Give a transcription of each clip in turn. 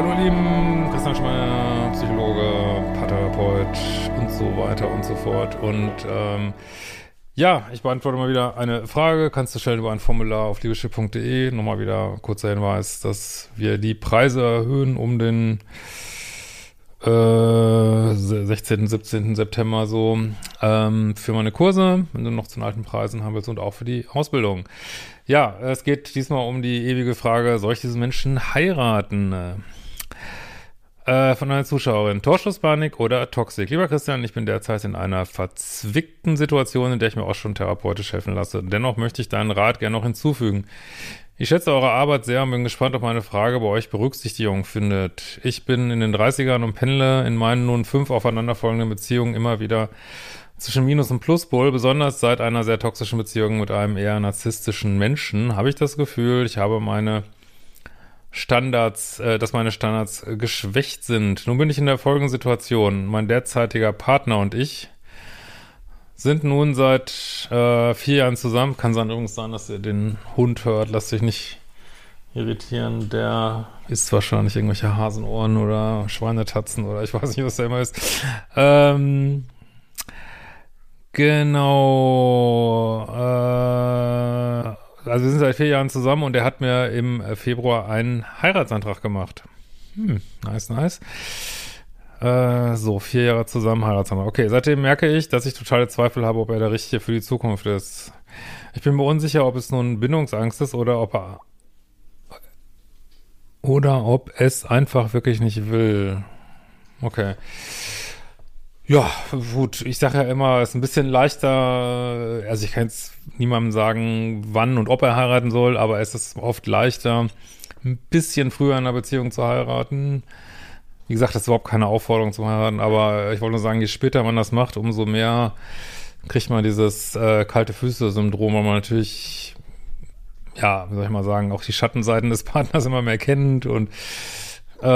hallo Lieben, Christian Schmeier, Psychologe, Paartherapeut und so weiter und so fort. Und ähm, ja, ich beantworte mal wieder eine Frage. Kannst du stellen über ein Formular auf liebeschiff.de. Nochmal wieder kurzer Hinweis, dass wir die Preise erhöhen um den äh, 16., 17. September so ähm, für meine Kurse, wenn du noch zu den alten Preisen haben willst und auch für die Ausbildung. Ja, es geht diesmal um die ewige Frage, soll ich diesen Menschen heiraten? Äh, von einer Zuschauerin. Torschusspanik oder Toxik? Lieber Christian, ich bin derzeit in einer verzwickten Situation, in der ich mir auch schon therapeutisch helfen lasse. Dennoch möchte ich deinen Rat gerne noch hinzufügen. Ich schätze eure Arbeit sehr und bin gespannt, ob meine Frage bei euch Berücksichtigung findet. Ich bin in den 30ern und pendle in meinen nun fünf aufeinanderfolgenden Beziehungen immer wieder zwischen Minus- und Pluspol. Besonders seit einer sehr toxischen Beziehung mit einem eher narzisstischen Menschen habe ich das Gefühl, ich habe meine Standards, äh, dass meine Standards äh, geschwächt sind. Nun bin ich in der folgenden Situation. Mein derzeitiger Partner und ich sind nun seit äh, vier Jahren zusammen. Kann sein übrigens sein, dass ihr den Hund hört. Lasst euch nicht irritieren. Der isst wahrscheinlich irgendwelche Hasenohren oder Schweinetatzen oder ich weiß nicht, was der immer ist. Ähm, genau. Äh, also wir sind seit vier Jahren zusammen und er hat mir im Februar einen Heiratsantrag gemacht. Hm, nice, nice. Äh, so, vier Jahre zusammen, Heiratsantrag. Okay, seitdem merke ich, dass ich totale Zweifel habe, ob er der Richtige für die Zukunft ist. Ich bin mir unsicher, ob es nun Bindungsangst ist oder ob er oder ob es einfach wirklich nicht will. Okay. Ja, gut, ich sage ja immer, es ist ein bisschen leichter, also ich kann jetzt niemandem sagen, wann und ob er heiraten soll, aber es ist oft leichter, ein bisschen früher in einer Beziehung zu heiraten, wie gesagt, das ist überhaupt keine Aufforderung zum Heiraten, aber ich wollte nur sagen, je später man das macht, umso mehr kriegt man dieses äh, kalte Füße-Syndrom, weil man natürlich, ja, wie soll ich mal sagen, auch die Schattenseiten des Partners immer mehr kennt und äh,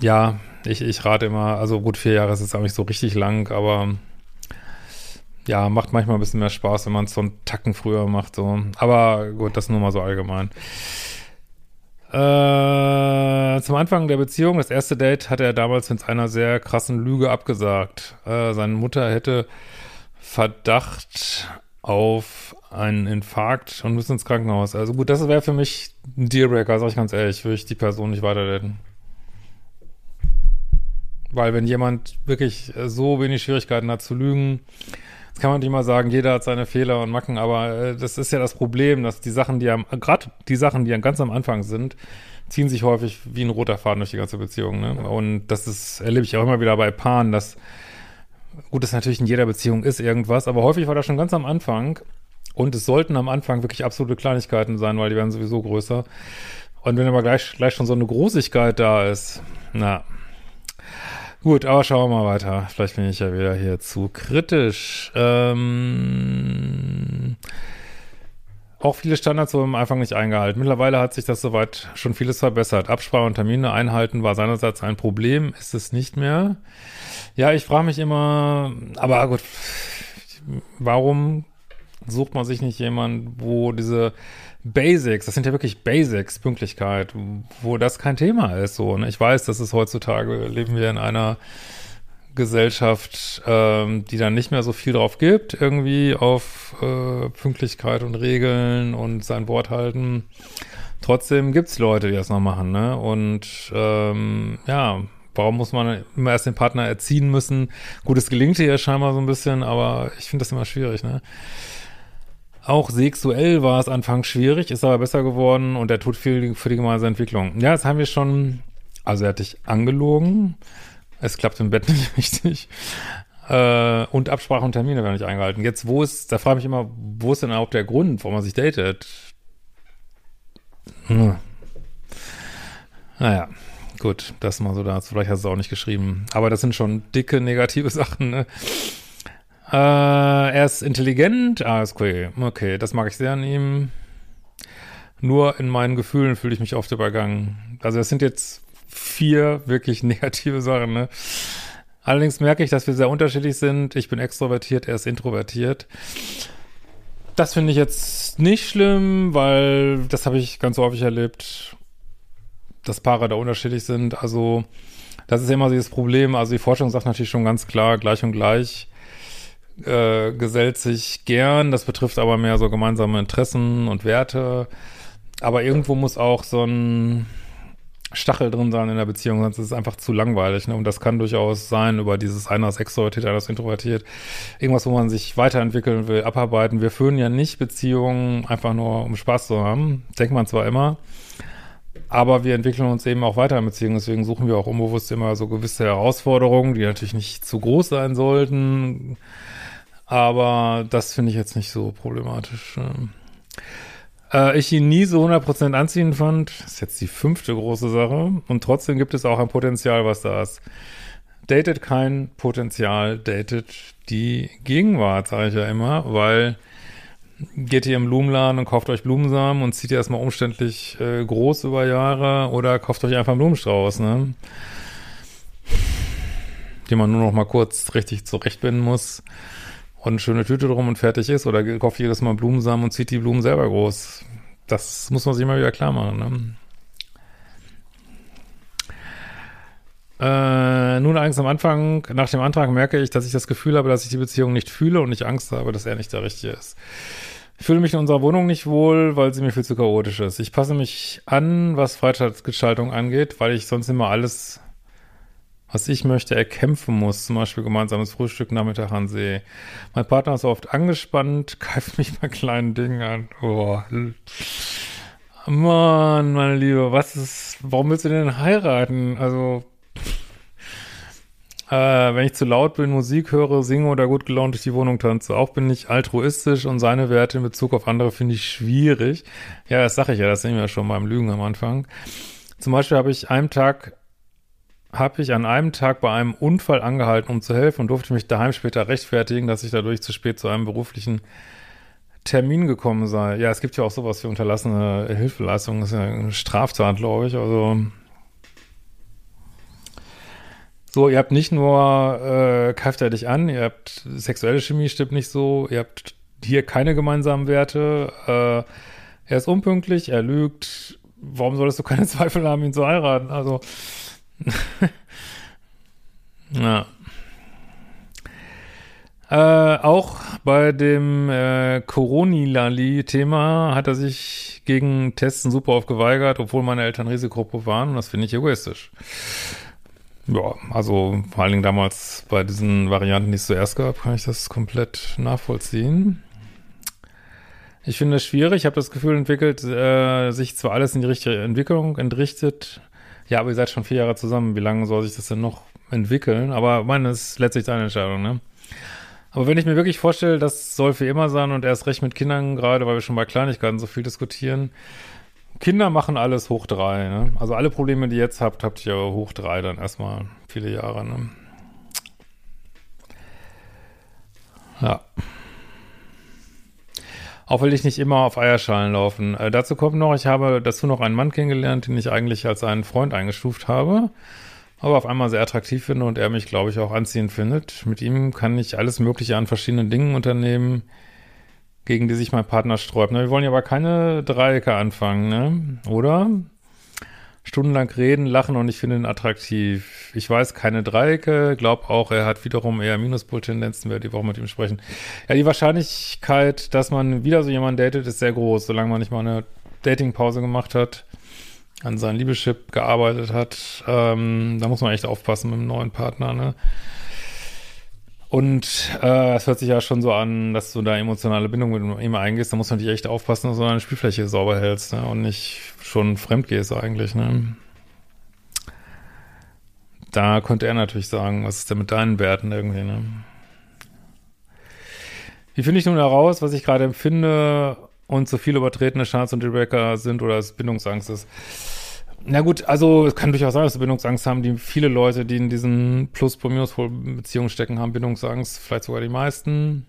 ja, ich, ich rate immer, also gut, vier Jahre ist jetzt auch nicht so richtig lang, aber ja, macht manchmal ein bisschen mehr Spaß, wenn man es so einen Tacken früher macht, so. Aber gut, das nur mal so allgemein. Äh, zum Anfang der Beziehung, das erste Date, hat er damals mit einer sehr krassen Lüge abgesagt. Äh, seine Mutter hätte Verdacht auf einen Infarkt und müssen ins Krankenhaus. Also gut, das wäre für mich ein Dealbreaker, sag ich ganz ehrlich, würde ich die Person nicht weiterdaten. Weil wenn jemand wirklich so wenig Schwierigkeiten hat zu lügen, das kann man nicht mal sagen, jeder hat seine Fehler und Macken, aber äh, das ist ja das Problem, dass die Sachen, die am, gerade die Sachen, die ganz am Anfang sind, ziehen sich häufig wie ein roter Faden durch die ganze Beziehung. Ne? Und das ist, erlebe ich auch immer wieder bei Paaren, dass, gut, das natürlich in jeder Beziehung ist irgendwas, aber häufig war das schon ganz am Anfang und es sollten am Anfang wirklich absolute Kleinigkeiten sein, weil die werden sowieso größer. Und wenn aber gleich, gleich schon so eine Großigkeit da ist, na, Gut, aber schauen wir mal weiter. Vielleicht bin ich ja wieder hier zu kritisch. Ähm, auch viele Standards wurden am Anfang nicht eingehalten. Mittlerweile hat sich das soweit schon vieles verbessert. Absprache und Termine einhalten war seinerseits ein Problem, ist es nicht mehr. Ja, ich frage mich immer, aber gut, warum sucht man sich nicht jemand, wo diese Basics, das sind ja wirklich Basics, Pünktlichkeit, wo das kein Thema ist. So, ne? Ich weiß, dass es heutzutage leben wir in einer Gesellschaft, ähm, die dann nicht mehr so viel drauf gibt, irgendwie auf äh, Pünktlichkeit und Regeln und sein Wort halten. Trotzdem gibt's Leute, die das noch machen, ne? Und ähm, ja, warum muss man immer erst den Partner erziehen müssen? Gut, es gelingt hier scheinbar so ein bisschen, aber ich finde das immer schwierig, ne? Auch sexuell war es anfangs schwierig, ist aber besser geworden und er tut viel für die gemeinsame Entwicklung. Ja, das haben wir schon, also er hat dich angelogen, es klappt im Bett nicht richtig äh, und Absprache und Termine werden nicht eingehalten. Jetzt, wo ist, da frage ich mich immer, wo ist denn überhaupt der Grund, warum man sich datet? Hm. Naja, gut, das mal so dazu. Vielleicht hast du es auch nicht geschrieben. Aber das sind schon dicke negative Sachen, ne? Äh, er ist intelligent. Ah, ist okay. Okay, das mag ich sehr an ihm. Nur in meinen Gefühlen fühle ich mich oft übergangen. Also das sind jetzt vier wirklich negative Sachen, ne? Allerdings merke ich, dass wir sehr unterschiedlich sind. Ich bin extrovertiert, er ist introvertiert. Das finde ich jetzt nicht schlimm, weil das habe ich ganz häufig erlebt. dass Paare da unterschiedlich sind. Also das ist immer dieses Problem. Also die Forschung sagt natürlich schon ganz klar, gleich und gleich äh, gesellt sich gern. Das betrifft aber mehr so gemeinsame Interessen und Werte. Aber irgendwo muss auch so ein Stachel drin sein in der Beziehung, sonst ist es einfach zu langweilig. Ne? Und das kann durchaus sein über dieses einer ist extrovertiert, einer ist introvertiert. Irgendwas, wo man sich weiterentwickeln will, abarbeiten. Wir führen ja nicht Beziehungen einfach nur, um Spaß zu haben. Denkt man zwar immer. Aber wir entwickeln uns eben auch weiter in Beziehungen. Deswegen suchen wir auch unbewusst immer so gewisse Herausforderungen, die natürlich nicht zu groß sein sollten. Aber das finde ich jetzt nicht so problematisch. Äh, ich ihn nie so 100% anziehend fand. Das ist jetzt die fünfte große Sache. Und trotzdem gibt es auch ein Potenzial, was da ist. Datet kein Potenzial, datet die Gegenwart, sage ich ja immer, weil geht ihr im Blumenladen und kauft euch Blumensamen und zieht ihr erstmal umständlich äh, groß über Jahre oder kauft euch einfach einen Blumenstrauß, ne? Den man nur noch mal kurz richtig zurechtbinden muss und eine schöne Tüte drum und fertig ist oder kauft jedes Mal Blumensamen und zieht die Blumen selber groß. Das muss man sich immer wieder klar machen, ne? Äh, nun allerdings am Anfang, nach dem Antrag merke ich, dass ich das Gefühl habe, dass ich die Beziehung nicht fühle und ich Angst habe, dass er nicht der Richtige ist. Ich fühle mich in unserer Wohnung nicht wohl, weil sie mir viel zu chaotisch ist. Ich passe mich an, was Freizeitgestaltung angeht, weil ich sonst immer alles, was ich möchte, erkämpfen muss. Zum Beispiel gemeinsames Frühstück Nachmittag an See. Mein Partner ist oft angespannt, greift mich bei kleinen Dingen an. Oh. Mann, meine Liebe, was ist, warum willst du denn heiraten? Also, äh, wenn ich zu laut bin, Musik höre, singe oder gut gelaunt durch die Wohnung tanze. Auch bin ich altruistisch und seine Werte in Bezug auf andere finde ich schwierig. Ja, das sage ich ja, das sehen wir ja schon beim Lügen am Anfang. Zum Beispiel habe ich einem Tag habe ich an einem Tag bei einem Unfall angehalten, um zu helfen und durfte mich daheim später rechtfertigen, dass ich dadurch zu spät zu einem beruflichen Termin gekommen sei. Ja, es gibt ja auch sowas wie unterlassene Hilfeleistungen, das ist ja eine Straftat, glaube ich. Also so, ihr habt nicht nur, äh, greift er dich an, ihr habt sexuelle Chemie stimmt nicht so, ihr habt hier keine gemeinsamen Werte, äh, er ist unpünktlich, er lügt, warum solltest du keine Zweifel haben, ihn zu heiraten? Also, ja. Äh, auch bei dem äh, Coronilali-Thema hat er sich gegen Testen super oft geweigert, obwohl meine Eltern Risikogruppe waren und das finde ich egoistisch. Ja, also vor allen Dingen damals bei diesen Varianten, die es zuerst gab, kann ich das komplett nachvollziehen. Ich finde es schwierig. Ich habe das Gefühl entwickelt, äh, sich zwar alles in die richtige Entwicklung entrichtet. Ja, aber ihr seid schon vier Jahre zusammen. Wie lange soll sich das denn noch entwickeln? Aber meine ist letztlich deine Entscheidung, ne? Aber wenn ich mir wirklich vorstelle, das soll für immer sein und erst recht mit Kindern, gerade weil wir schon bei Kleinigkeiten so viel diskutieren, Kinder machen alles hoch drei, ne? Also alle Probleme, die ihr jetzt habt, habt ihr hoch drei dann erstmal viele Jahre, ne? Ja. Auch will ich nicht immer auf Eierschalen laufen. Äh, dazu kommt noch, ich habe dazu noch einen Mann kennengelernt, den ich eigentlich als einen Freund eingestuft habe, aber auf einmal sehr attraktiv finde und er mich, glaube ich, auch anziehend findet. Mit ihm kann ich alles Mögliche an verschiedenen Dingen unternehmen, gegen die sich mein Partner sträubt. Ne? Wir wollen ja aber keine Dreiecke anfangen, ne? Oder? Stundenlang reden, lachen und ich finde ihn attraktiv. Ich weiß keine Dreiecke, glaub auch, er hat wiederum eher Minuspol-Tendenzen, werde die Woche mit ihm sprechen. Ja, die Wahrscheinlichkeit, dass man wieder so jemanden datet, ist sehr groß, solange man nicht mal eine Datingpause gemacht hat, an seinem Liebeschip gearbeitet hat. Ähm, da muss man echt aufpassen mit dem neuen Partner, ne? Und äh, es hört sich ja schon so an, dass du da emotionale Bindung mit ihm eingehst. Da muss man dich echt aufpassen, dass du deine Spielfläche sauber hältst ne? und nicht schon fremd gehst eigentlich. Ne? Da könnte er natürlich sagen, was ist denn mit deinen Werten irgendwie. Ne? Wie finde ich nun heraus, was ich gerade empfinde und so viele übertretene Charts und Dealbreaker sind oder es Bindungsangst ist? Na gut, also es kann durchaus sein, dass sie Bindungsangst haben. Die viele Leute, die in diesen Plus-Minus-Beziehungen stecken, haben Bindungsangst. Vielleicht sogar die meisten.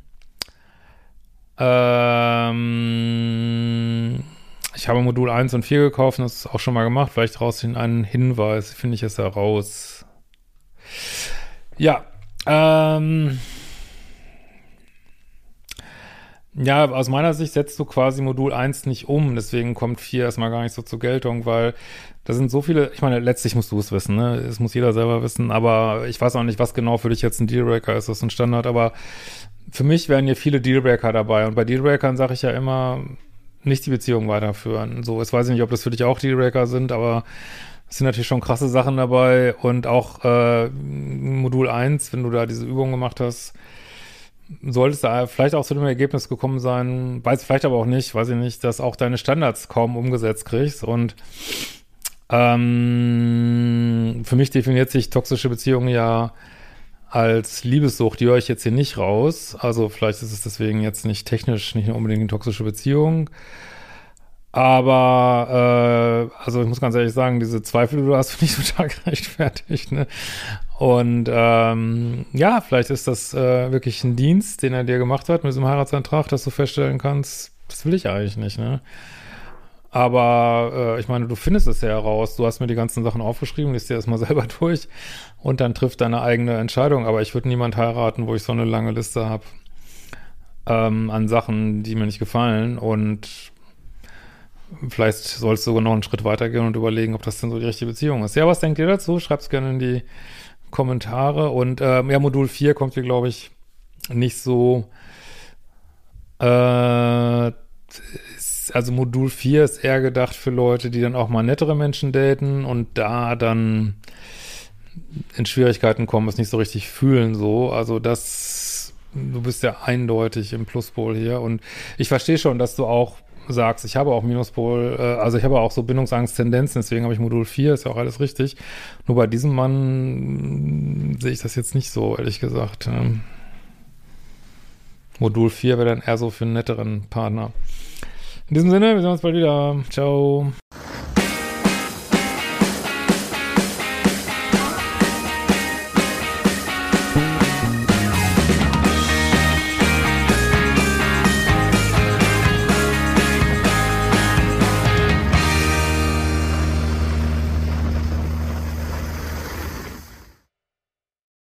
Ähm, ich habe Modul 1 und 4 gekauft das ist auch schon mal gemacht. Vielleicht raus in einen Hinweis, finde ich es heraus. Ja, ähm, Ja, aus meiner Sicht setzt du quasi Modul 1 nicht um, deswegen kommt 4 erstmal gar nicht so zur Geltung, weil da sind so viele, ich meine, letztlich musst du es wissen, ne? Es muss jeder selber wissen, aber ich weiß auch nicht, was genau für dich jetzt ein Dealbreaker ist, das ist ein Standard, aber für mich wären hier viele Dealbreaker dabei und bei Dealbreakern sage ich ja immer, nicht die Beziehung weiterführen. So, jetzt weiß ich nicht, ob das für dich auch Dealbreaker sind, aber es sind natürlich schon krasse Sachen dabei und auch äh, Modul 1, wenn du da diese Übung gemacht hast, solltest du vielleicht auch zu dem Ergebnis gekommen sein, weiß vielleicht aber auch nicht, weiß ich nicht, dass auch deine Standards kaum umgesetzt kriegst und ähm, für mich definiert sich toxische Beziehungen ja als Liebessucht, die höre ich jetzt hier nicht raus. Also vielleicht ist es deswegen jetzt nicht technisch nicht unbedingt eine toxische Beziehung. Aber äh, also ich muss ganz ehrlich sagen, diese Zweifel, die du hast, finde ich total gerechtfertigt. Ne? Und ähm, ja, vielleicht ist das äh, wirklich ein Dienst, den er dir gemacht hat mit diesem Heiratsantrag, dass du feststellen kannst, das will ich eigentlich nicht. Ne? Aber äh, ich meine, du findest es ja heraus. Du hast mir die ganzen Sachen aufgeschrieben, liest dir erstmal selber durch und dann trifft deine eigene Entscheidung. Aber ich würde niemand heiraten, wo ich so eine lange Liste habe ähm, an Sachen, die mir nicht gefallen. Und vielleicht sollst du sogar noch einen Schritt weitergehen und überlegen, ob das denn so die richtige Beziehung ist. Ja, was denkt ihr dazu? Schreibt es gerne in die Kommentare. Und ähm, ja, Modul 4 kommt hier, glaube ich, nicht so äh, also Modul 4 ist eher gedacht für Leute, die dann auch mal nettere Menschen daten und da dann in Schwierigkeiten kommen, es nicht so richtig fühlen so. Also das, du bist ja eindeutig im Pluspol hier und ich verstehe schon, dass du auch sagst, ich habe auch Minuspol, äh, also ich habe auch so Bindungsangst-Tendenzen, deswegen habe ich Modul 4, ist ja auch alles richtig. Nur bei diesem Mann sehe ich das jetzt nicht so, ehrlich gesagt. Ähm. Modul 4 wäre dann eher so für einen netteren Partner. In diesem Sinne, wir sehen uns bald wieder. Ciao.